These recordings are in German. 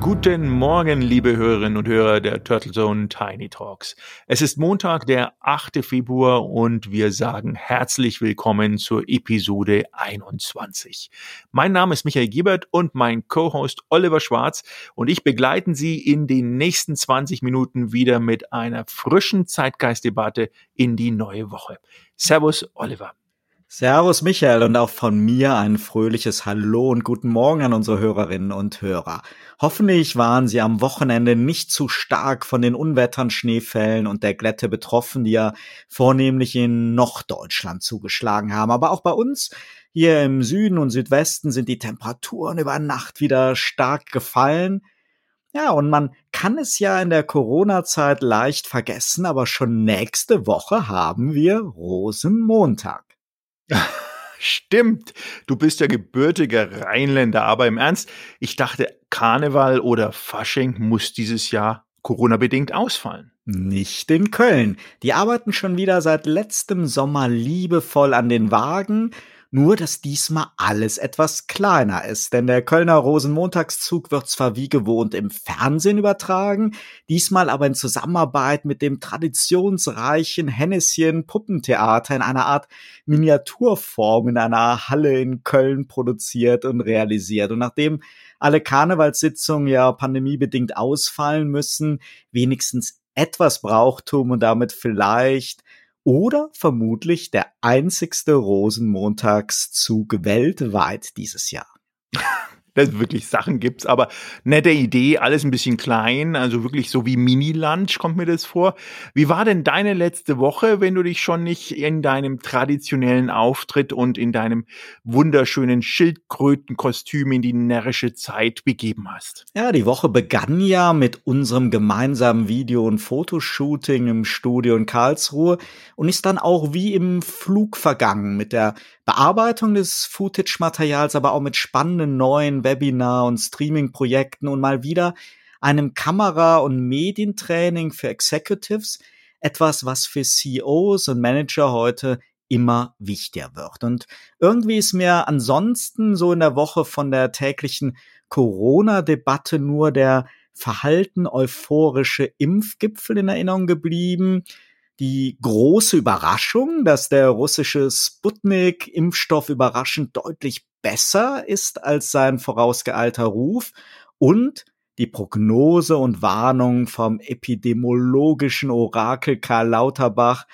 Guten Morgen, liebe Hörerinnen und Hörer der Turtle Zone Tiny Talks. Es ist Montag, der 8. Februar und wir sagen herzlich willkommen zur Episode 21. Mein Name ist Michael Giebert und mein Co-Host Oliver Schwarz und ich begleiten Sie in den nächsten 20 Minuten wieder mit einer frischen Zeitgeistdebatte in die neue Woche. Servus, Oliver. Servus Michael und auch von mir ein fröhliches Hallo und guten Morgen an unsere Hörerinnen und Hörer. Hoffentlich waren Sie am Wochenende nicht zu stark von den Unwettern, Schneefällen und der Glätte betroffen, die ja vornehmlich in Norddeutschland zugeschlagen haben. Aber auch bei uns hier im Süden und Südwesten sind die Temperaturen über Nacht wieder stark gefallen. Ja, und man kann es ja in der Corona-Zeit leicht vergessen, aber schon nächste Woche haben wir Rosenmontag. Stimmt, du bist ja gebürtiger Rheinländer, aber im Ernst, ich dachte, Karneval oder Fasching muss dieses Jahr Corona-bedingt ausfallen. Nicht in Köln. Die arbeiten schon wieder seit letztem Sommer liebevoll an den Wagen nur dass diesmal alles etwas kleiner ist, denn der Kölner Rosenmontagszug wird zwar wie gewohnt im Fernsehen übertragen, diesmal aber in Zusammenarbeit mit dem traditionsreichen Henneschen Puppentheater in einer Art Miniaturform in einer Halle in Köln produziert und realisiert. Und nachdem alle Karnevalssitzungen ja pandemiebedingt ausfallen müssen, wenigstens etwas Brauchtum und damit vielleicht oder vermutlich der einzigste Rosenmontagszug weltweit dieses Jahr. dass wirklich Sachen gibt's, aber nette Idee, alles ein bisschen klein, also wirklich so wie Mini-Lunch kommt mir das vor. Wie war denn deine letzte Woche, wenn du dich schon nicht in deinem traditionellen Auftritt und in deinem wunderschönen Schildkrötenkostüm in die närrische Zeit begeben hast? Ja, die Woche begann ja mit unserem gemeinsamen Video- und Fotoshooting im Studio in Karlsruhe und ist dann auch wie im Flug vergangen mit der Bearbeitung des Footage-Materials, aber auch mit spannenden neuen Webinar- und Streaming-Projekten und mal wieder einem Kamera- und Medientraining für Executives, etwas, was für CEOs und Manager heute immer wichtiger wird. Und irgendwie ist mir ansonsten so in der Woche von der täglichen Corona-Debatte nur der verhalten euphorische Impfgipfel in Erinnerung geblieben, die große Überraschung, dass der russische Sputnik-Impfstoff überraschend deutlich besser ist als sein vorausgeeilter Ruf und die Prognose und Warnung vom epidemiologischen Orakel Karl Lauterbach,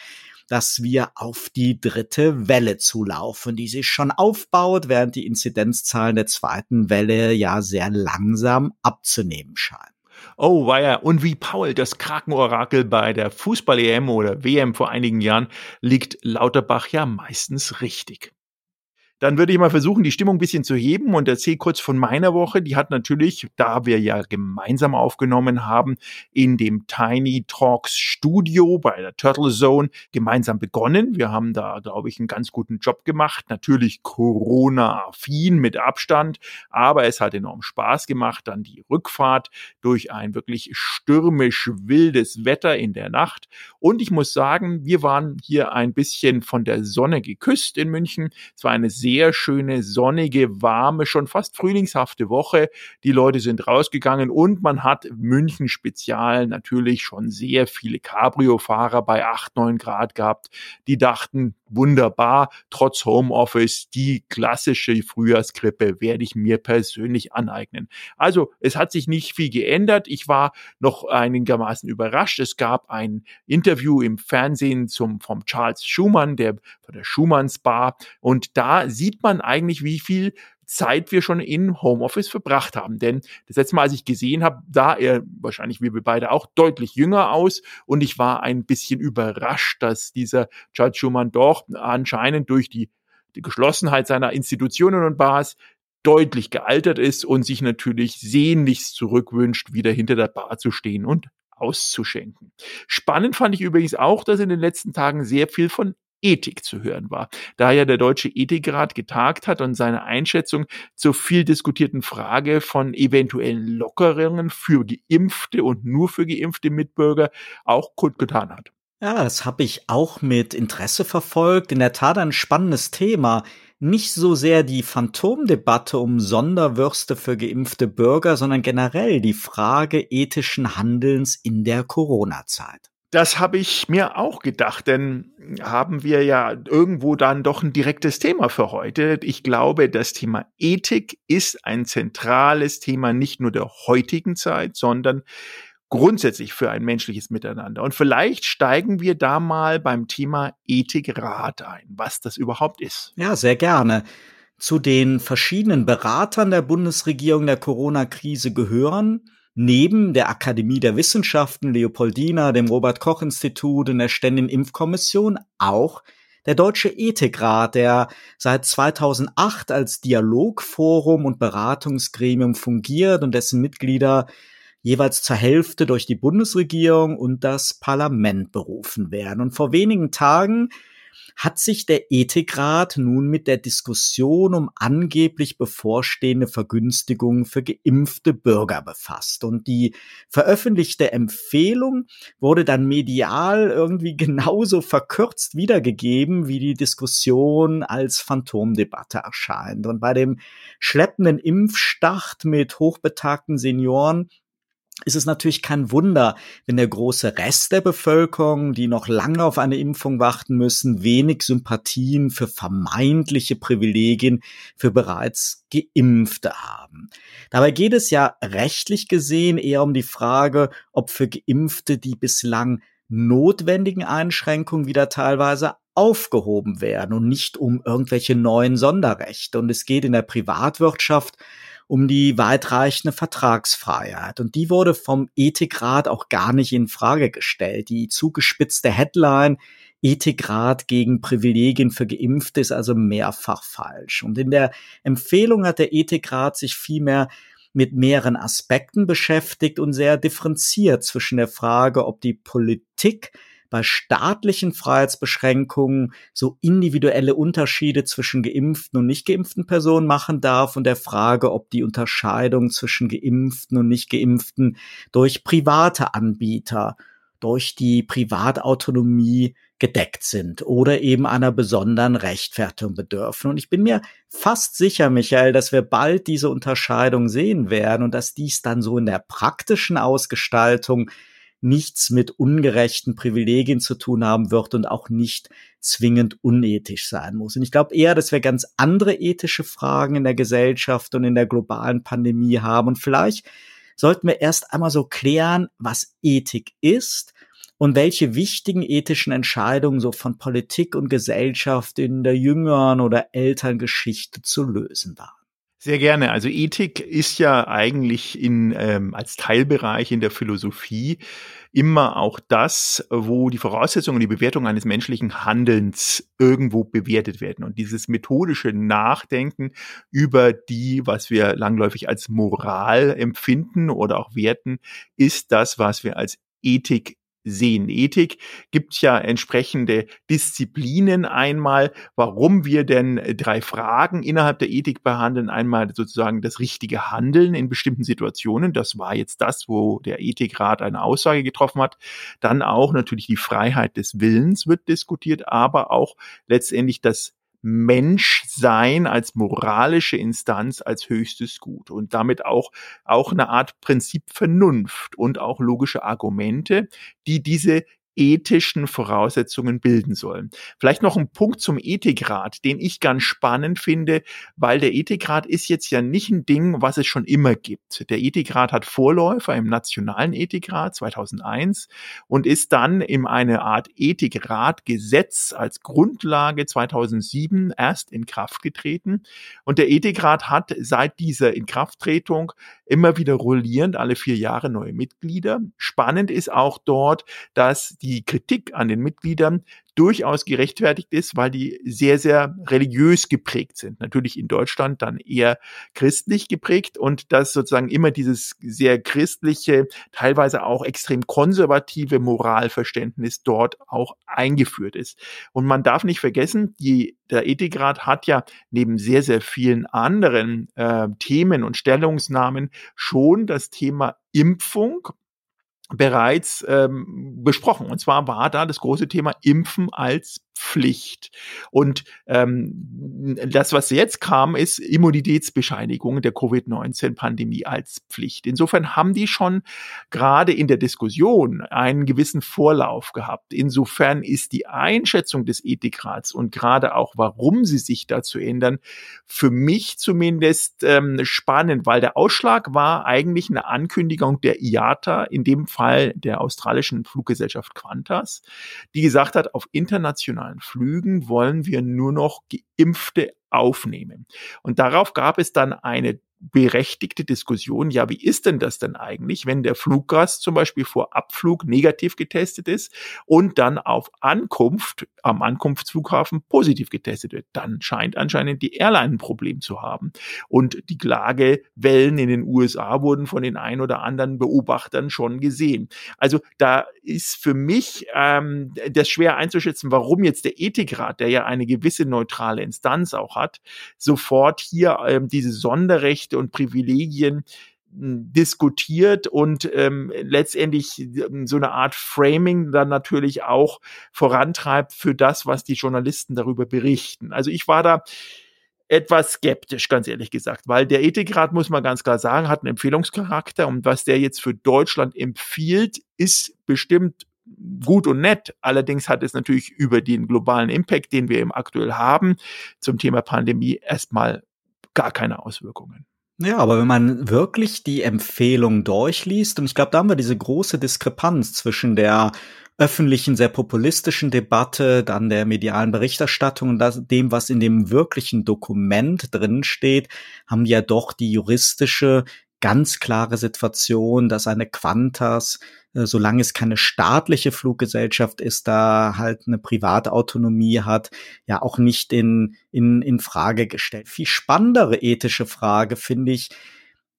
dass wir auf die dritte Welle zulaufen, die sich schon aufbaut, während die Inzidenzzahlen der zweiten Welle ja sehr langsam abzunehmen scheinen. Oh, war ja, und wie Paul, das Krakenorakel bei der Fußball-EM oder WM vor einigen Jahren, liegt Lauterbach ja meistens richtig. Dann würde ich mal versuchen, die Stimmung ein bisschen zu heben und erzähle kurz von meiner Woche. Die hat natürlich, da wir ja gemeinsam aufgenommen haben, in dem Tiny Talks Studio bei der Turtle Zone gemeinsam begonnen. Wir haben da, glaube ich, einen ganz guten Job gemacht. Natürlich Corona-affin mit Abstand, aber es hat enorm Spaß gemacht. Dann die Rückfahrt durch ein wirklich stürmisch wildes Wetter in der Nacht. Und ich muss sagen, wir waren hier ein bisschen von der Sonne geküsst in München. Es war eine schöne, sonnige, warme, schon fast frühlingshafte Woche. Die Leute sind rausgegangen und man hat München Spezial natürlich schon sehr viele Cabrio-Fahrer bei 8, 9 Grad gehabt, die dachten, wunderbar, trotz Homeoffice, die klassische Frühjahrskrippe werde ich mir persönlich aneignen. Also es hat sich nicht viel geändert. Ich war noch einigermaßen überrascht. Es gab ein Interview im Fernsehen zum, vom Charles Schumann, der von der Schumanns Bar. Und da sieht man eigentlich, wie viel Zeit wir schon in Homeoffice verbracht haben. Denn das letzte Mal, als ich gesehen habe, sah er wahrscheinlich wie wir beide auch deutlich jünger aus und ich war ein bisschen überrascht, dass dieser Charles Schumann doch anscheinend durch die, die Geschlossenheit seiner Institutionen und Bars deutlich gealtert ist und sich natürlich sehnlichst zurückwünscht, wieder hinter der Bar zu stehen und auszuschenken. Spannend fand ich übrigens auch, dass in den letzten Tagen sehr viel von Ethik zu hören war. Da ja der Deutsche Ethikrat getagt hat und seine Einschätzung zur viel diskutierten Frage von eventuellen Lockerungen für geimpfte und nur für geimpfte Mitbürger auch kundgetan hat. Ja, das habe ich auch mit Interesse verfolgt. In der Tat ein spannendes Thema. Nicht so sehr die Phantomdebatte um Sonderwürste für geimpfte Bürger, sondern generell die Frage ethischen Handelns in der Corona-Zeit. Das habe ich mir auch gedacht, denn haben wir ja irgendwo dann doch ein direktes Thema für heute. Ich glaube, das Thema Ethik ist ein zentrales Thema nicht nur der heutigen Zeit, sondern grundsätzlich für ein menschliches Miteinander. Und vielleicht steigen wir da mal beim Thema Ethikrat ein, was das überhaupt ist. Ja, sehr gerne. Zu den verschiedenen Beratern der Bundesregierung der Corona-Krise gehören neben der Akademie der Wissenschaften Leopoldina, dem Robert Koch Institut und der Ständigen Impfkommission auch der Deutsche Ethikrat, der seit 2008 als Dialogforum und Beratungsgremium fungiert und dessen Mitglieder jeweils zur Hälfte durch die Bundesregierung und das Parlament berufen werden. Und vor wenigen Tagen hat sich der Ethikrat nun mit der Diskussion um angeblich bevorstehende Vergünstigungen für geimpfte Bürger befasst. Und die veröffentlichte Empfehlung wurde dann medial irgendwie genauso verkürzt wiedergegeben, wie die Diskussion als Phantomdebatte erscheint. Und bei dem schleppenden Impfstart mit hochbetagten Senioren ist es natürlich kein Wunder, wenn der große Rest der Bevölkerung, die noch lange auf eine Impfung warten müssen, wenig Sympathien für vermeintliche Privilegien für bereits Geimpfte haben. Dabei geht es ja rechtlich gesehen eher um die Frage, ob für Geimpfte die bislang notwendigen Einschränkungen wieder teilweise aufgehoben werden und nicht um irgendwelche neuen Sonderrechte. Und es geht in der Privatwirtschaft um die weitreichende Vertragsfreiheit. Und die wurde vom Ethikrat auch gar nicht in Frage gestellt. Die zugespitzte Headline Ethikrat gegen Privilegien für Geimpfte ist also mehrfach falsch. Und in der Empfehlung hat der Ethikrat sich vielmehr mit mehreren Aspekten beschäftigt und sehr differenziert zwischen der Frage, ob die Politik bei staatlichen Freiheitsbeschränkungen so individuelle Unterschiede zwischen geimpften und nicht geimpften Personen machen darf und der Frage, ob die Unterscheidung zwischen geimpften und nicht geimpften durch private Anbieter, durch die Privatautonomie gedeckt sind oder eben einer besonderen Rechtfertigung bedürfen. Und ich bin mir fast sicher, Michael, dass wir bald diese Unterscheidung sehen werden und dass dies dann so in der praktischen Ausgestaltung nichts mit ungerechten Privilegien zu tun haben wird und auch nicht zwingend unethisch sein muss. Und ich glaube eher, dass wir ganz andere ethische Fragen in der Gesellschaft und in der globalen Pandemie haben. Und vielleicht sollten wir erst einmal so klären, was Ethik ist und welche wichtigen ethischen Entscheidungen so von Politik und Gesellschaft in der jüngeren oder älteren Geschichte zu lösen waren. Sehr gerne. Also Ethik ist ja eigentlich in, ähm, als Teilbereich in der Philosophie immer auch das, wo die Voraussetzungen, die Bewertung eines menschlichen Handelns irgendwo bewertet werden. Und dieses methodische Nachdenken über die, was wir langläufig als Moral empfinden oder auch werten, ist das, was wir als Ethik sehen. Ethik gibt ja entsprechende Disziplinen einmal, warum wir denn drei Fragen innerhalb der Ethik behandeln. Einmal sozusagen das richtige Handeln in bestimmten Situationen. Das war jetzt das, wo der Ethikrat eine Aussage getroffen hat. Dann auch natürlich die Freiheit des Willens wird diskutiert, aber auch letztendlich das Menschsein als moralische Instanz als höchstes Gut. Und damit auch, auch eine Art Prinzip Vernunft und auch logische Argumente, die diese ethischen Voraussetzungen bilden sollen. Vielleicht noch ein Punkt zum Ethikrat, den ich ganz spannend finde, weil der Ethikrat ist jetzt ja nicht ein Ding, was es schon immer gibt. Der Ethikrat hat Vorläufer im Nationalen Ethikrat 2001 und ist dann in eine Art Ethikratgesetz als Grundlage 2007 erst in Kraft getreten. Und der Ethikrat hat seit dieser Inkrafttretung immer wieder rollierend alle vier Jahre neue Mitglieder. Spannend ist auch dort, dass die Kritik an den Mitgliedern durchaus gerechtfertigt ist, weil die sehr, sehr religiös geprägt sind. Natürlich in Deutschland dann eher christlich geprägt und dass sozusagen immer dieses sehr christliche, teilweise auch extrem konservative Moralverständnis dort auch eingeführt ist. Und man darf nicht vergessen, die, der Ethikrat hat ja neben sehr, sehr vielen anderen äh, Themen und Stellungsnahmen schon das Thema Impfung bereits ähm, besprochen. Und zwar war da das große Thema Impfen als Pflicht. Und ähm, das, was jetzt kam, ist Immunitätsbescheinigung der Covid-19-Pandemie als Pflicht. Insofern haben die schon gerade in der Diskussion einen gewissen Vorlauf gehabt. Insofern ist die Einschätzung des Ethikrats und gerade auch, warum sie sich dazu ändern, für mich zumindest ähm, spannend, weil der Ausschlag war eigentlich eine Ankündigung der IATA, in dem Fall der australischen Fluggesellschaft Qantas, die gesagt hat, auf internationalen Flügen wollen wir nur noch Geimpfte aufnehmen. Und darauf gab es dann eine berechtigte Diskussion, ja, wie ist denn das denn eigentlich, wenn der Fluggast zum Beispiel vor Abflug negativ getestet ist und dann auf Ankunft am Ankunftsflughafen positiv getestet wird? Dann scheint anscheinend die Airline ein Problem zu haben. Und die Klagewellen in den USA wurden von den ein oder anderen Beobachtern schon gesehen. Also da ist für mich ähm, das schwer einzuschätzen, warum jetzt der Ethikrat, der ja eine gewisse neutrale Instanz auch hat, sofort hier ähm, diese Sonderrechte Rechte und Privilegien hm, diskutiert und ähm, letztendlich ähm, so eine Art Framing dann natürlich auch vorantreibt für das, was die Journalisten darüber berichten. Also ich war da etwas skeptisch, ganz ehrlich gesagt, weil der Ethikrat, muss man ganz klar sagen, hat einen Empfehlungscharakter und was der jetzt für Deutschland empfiehlt, ist bestimmt gut und nett. Allerdings hat es natürlich über den globalen Impact, den wir eben aktuell haben, zum Thema Pandemie erstmal gar keine Auswirkungen. Ja, aber wenn man wirklich die Empfehlung durchliest, und ich glaube, da haben wir diese große Diskrepanz zwischen der öffentlichen, sehr populistischen Debatte, dann der medialen Berichterstattung und das, dem, was in dem wirklichen Dokument drin steht, haben ja doch die juristische ganz klare Situation, dass eine Qantas, äh, solange es keine staatliche Fluggesellschaft ist, da halt eine Privatautonomie hat, ja auch nicht in, in, in Frage gestellt. Viel spannendere ethische Frage finde ich,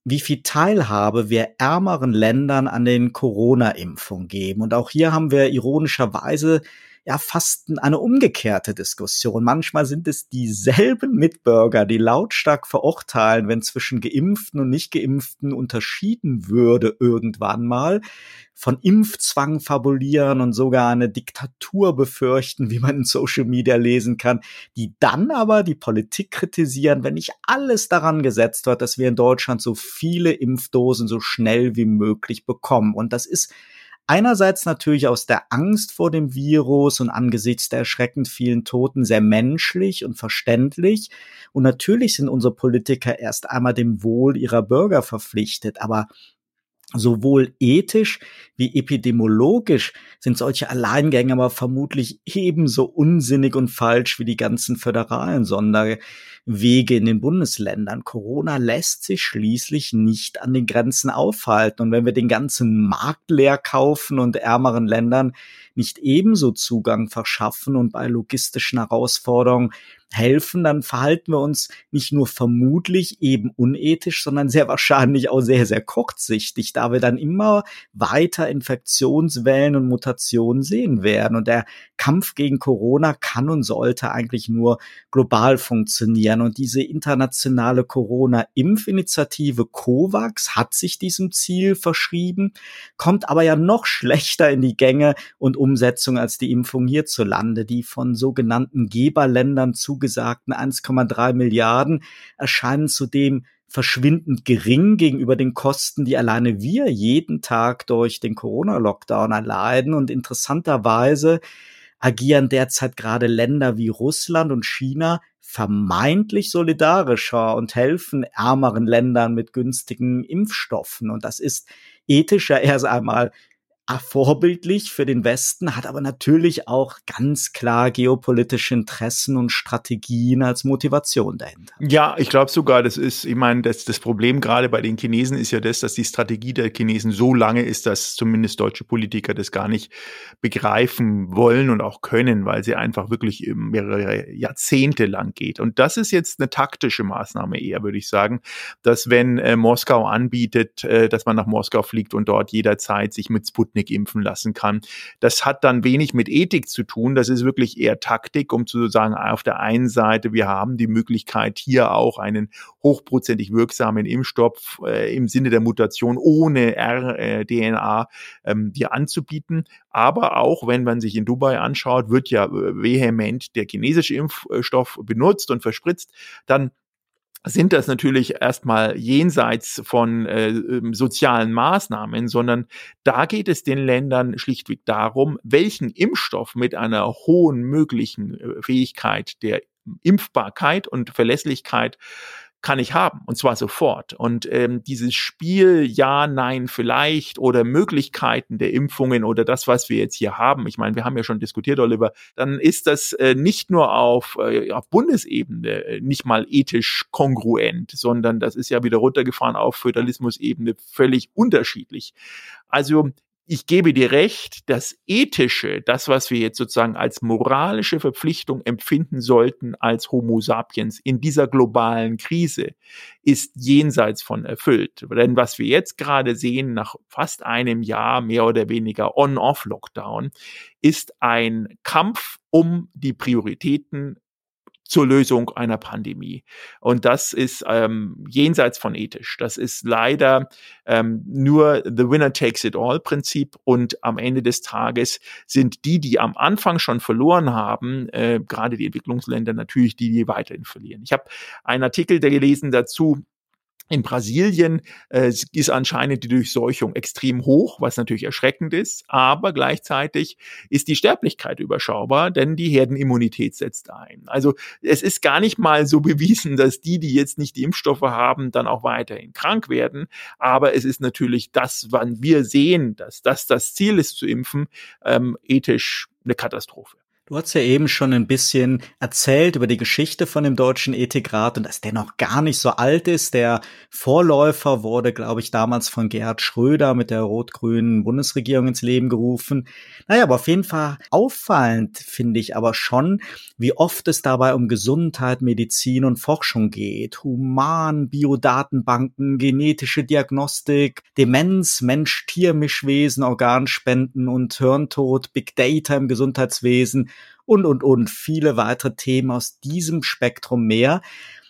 wie viel Teilhabe wir ärmeren Ländern an den Corona-Impfungen geben. Und auch hier haben wir ironischerweise ja fast eine umgekehrte Diskussion. Manchmal sind es dieselben Mitbürger, die lautstark verurteilen, wenn zwischen Geimpften und Nicht-Geimpften unterschieden würde irgendwann mal, von Impfzwang fabulieren und sogar eine Diktatur befürchten, wie man in Social Media lesen kann, die dann aber die Politik kritisieren, wenn nicht alles daran gesetzt wird, dass wir in Deutschland so viele Impfdosen so schnell wie möglich bekommen. Und das ist Einerseits natürlich aus der Angst vor dem Virus und angesichts der erschreckend vielen Toten sehr menschlich und verständlich. Und natürlich sind unsere Politiker erst einmal dem Wohl ihrer Bürger verpflichtet. Aber sowohl ethisch wie epidemiologisch sind solche Alleingänge aber vermutlich ebenso unsinnig und falsch wie die ganzen föderalen Sonderwege in den Bundesländern. Corona lässt sich schließlich nicht an den Grenzen aufhalten. Und wenn wir den ganzen Markt leer kaufen und ärmeren Ländern nicht ebenso Zugang verschaffen und bei logistischen Herausforderungen helfen, dann verhalten wir uns nicht nur vermutlich eben unethisch, sondern sehr wahrscheinlich auch sehr, sehr kurzsichtig, da wir dann immer weiter Infektionswellen und Mutationen sehen werden. Und der Kampf gegen Corona kann und sollte eigentlich nur global funktionieren. Und diese internationale Corona-Impfinitiative COVAX hat sich diesem Ziel verschrieben, kommt aber ja noch schlechter in die Gänge und Umsetzung als die Impfung hierzulande, die von sogenannten Geberländern zugesagten 1,3 Milliarden erscheinen zudem verschwindend gering gegenüber den Kosten, die alleine wir jeden Tag durch den Corona-Lockdown erleiden. Und interessanterweise agieren derzeit gerade Länder wie Russland und China vermeintlich solidarischer und helfen ärmeren Ländern mit günstigen Impfstoffen. Und das ist ethisch ja erst einmal vorbildlich für den Westen, hat aber natürlich auch ganz klar geopolitische Interessen und Strategien als Motivation dahinter. Ja, ich glaube sogar, das ist, ich meine, das, das Problem gerade bei den Chinesen ist ja das, dass die Strategie der Chinesen so lange ist, dass zumindest deutsche Politiker das gar nicht begreifen wollen und auch können, weil sie einfach wirklich mehrere Jahrzehnte lang geht. Und das ist jetzt eine taktische Maßnahme eher, würde ich sagen, dass wenn äh, Moskau anbietet, äh, dass man nach Moskau fliegt und dort jederzeit sich mit Sputnik Sputnik impfen lassen kann. Das hat dann wenig mit Ethik zu tun. Das ist wirklich eher Taktik, um zu sagen, auf der einen Seite, wir haben die Möglichkeit, hier auch einen hochprozentig wirksamen Impfstoff äh, im Sinne der Mutation ohne RDNA äh, ähm, dir anzubieten. Aber auch wenn man sich in Dubai anschaut, wird ja äh, vehement der chinesische Impfstoff benutzt und verspritzt, dann sind das natürlich erstmal jenseits von äh, ähm, sozialen Maßnahmen, sondern da geht es den Ländern schlichtweg darum, welchen Impfstoff mit einer hohen möglichen äh, Fähigkeit der Impfbarkeit und Verlässlichkeit kann ich haben und zwar sofort. Und ähm, dieses Spiel Ja, Nein, vielleicht oder Möglichkeiten der Impfungen oder das, was wir jetzt hier haben, ich meine, wir haben ja schon diskutiert, Oliver, dann ist das äh, nicht nur auf, äh, auf Bundesebene äh, nicht mal ethisch kongruent, sondern das ist ja wieder runtergefahren auf Föderalismusebene völlig unterschiedlich. Also ich gebe dir recht, das Ethische, das, was wir jetzt sozusagen als moralische Verpflichtung empfinden sollten als Homo sapiens in dieser globalen Krise, ist jenseits von erfüllt. Denn was wir jetzt gerade sehen, nach fast einem Jahr mehr oder weniger On-Off-Lockdown, ist ein Kampf um die Prioritäten zur Lösung einer Pandemie. Und das ist ähm, jenseits von ethisch. Das ist leider ähm, nur the winner takes it all Prinzip. Und am Ende des Tages sind die, die am Anfang schon verloren haben, äh, gerade die Entwicklungsländer natürlich die, die weiterhin verlieren. Ich habe einen Artikel gelesen dazu, in Brasilien äh, ist anscheinend die Durchseuchung extrem hoch, was natürlich erschreckend ist, aber gleichzeitig ist die Sterblichkeit überschaubar, denn die Herdenimmunität setzt ein. Also es ist gar nicht mal so bewiesen, dass die, die jetzt nicht die Impfstoffe haben, dann auch weiterhin krank werden, aber es ist natürlich das, wann wir sehen, dass das das Ziel ist zu impfen, ähm, ethisch eine Katastrophe. Du hast ja eben schon ein bisschen erzählt über die Geschichte von dem Deutschen Ethikrat und dass der noch gar nicht so alt ist. Der Vorläufer wurde, glaube ich, damals von Gerhard Schröder mit der rot-grünen Bundesregierung ins Leben gerufen. Naja, aber auf jeden Fall auffallend finde ich aber schon, wie oft es dabei um Gesundheit, Medizin und Forschung geht. Human, Biodatenbanken, genetische Diagnostik, Demenz, Mensch-Tier-Mischwesen, Organspenden und Hirntod, Big Data im Gesundheitswesen und, und, und viele weitere Themen aus diesem Spektrum mehr.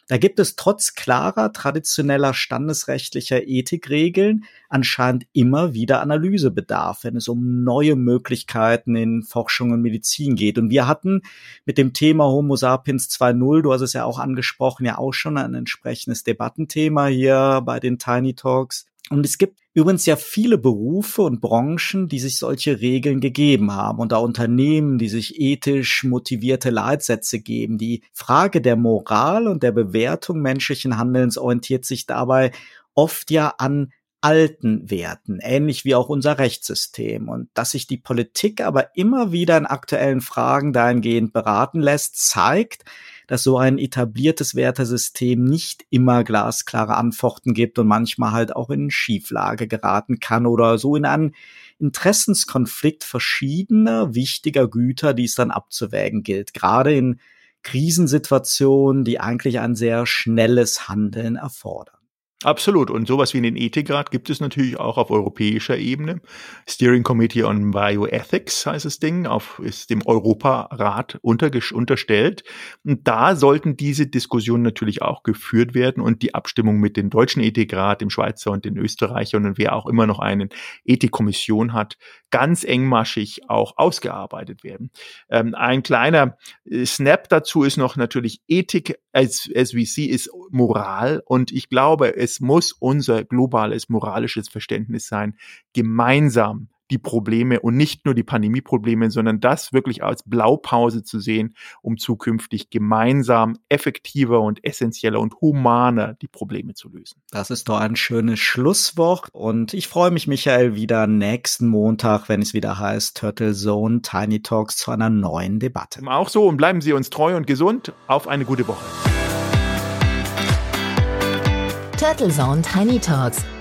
Da gibt es trotz klarer traditioneller standesrechtlicher Ethikregeln anscheinend immer wieder Analysebedarf, wenn es um neue Möglichkeiten in Forschung und Medizin geht. Und wir hatten mit dem Thema Homo sapiens 2.0, du hast es ja auch angesprochen, ja auch schon ein entsprechendes Debattenthema hier bei den Tiny Talks. Und es gibt übrigens ja viele Berufe und Branchen, die sich solche Regeln gegeben haben und auch Unternehmen, die sich ethisch motivierte Leitsätze geben. Die Frage der Moral und der Bewertung menschlichen Handelns orientiert sich dabei oft ja an alten Werten, ähnlich wie auch unser Rechtssystem. Und dass sich die Politik aber immer wieder in aktuellen Fragen dahingehend beraten lässt, zeigt, dass so ein etabliertes Wertesystem nicht immer glasklare Antworten gibt und manchmal halt auch in Schieflage geraten kann oder so in einen Interessenskonflikt verschiedener wichtiger Güter, die es dann abzuwägen gilt. Gerade in Krisensituationen, die eigentlich ein sehr schnelles Handeln erfordern. Absolut. Und sowas wie einen Ethikrat gibt es natürlich auch auf europäischer Ebene. Steering Committee on Bioethics heißt das Ding, auf, ist dem Europarat unterstellt. Und da sollten diese Diskussionen natürlich auch geführt werden und die Abstimmung mit dem deutschen Ethikrat, dem Schweizer und den Österreichern und wer auch immer noch eine Ethikkommission hat, ganz engmaschig auch ausgearbeitet werden. Ähm, ein kleiner äh, Snap dazu ist noch natürlich Ethik als SVC ist Moral und ich glaube, es muss unser globales moralisches Verständnis sein, gemeinsam die Probleme und nicht nur die Pandemieprobleme, sondern das wirklich als Blaupause zu sehen, um zukünftig gemeinsam effektiver und essentieller und humaner die Probleme zu lösen. Das ist doch ein schönes Schlusswort und ich freue mich, Michael, wieder nächsten Montag, wenn es wieder heißt Turtle Zone Tiny Talks zu einer neuen Debatte. Auch so und bleiben Sie uns treu und gesund. Auf eine gute Woche. Turtle Zone Tiny Talks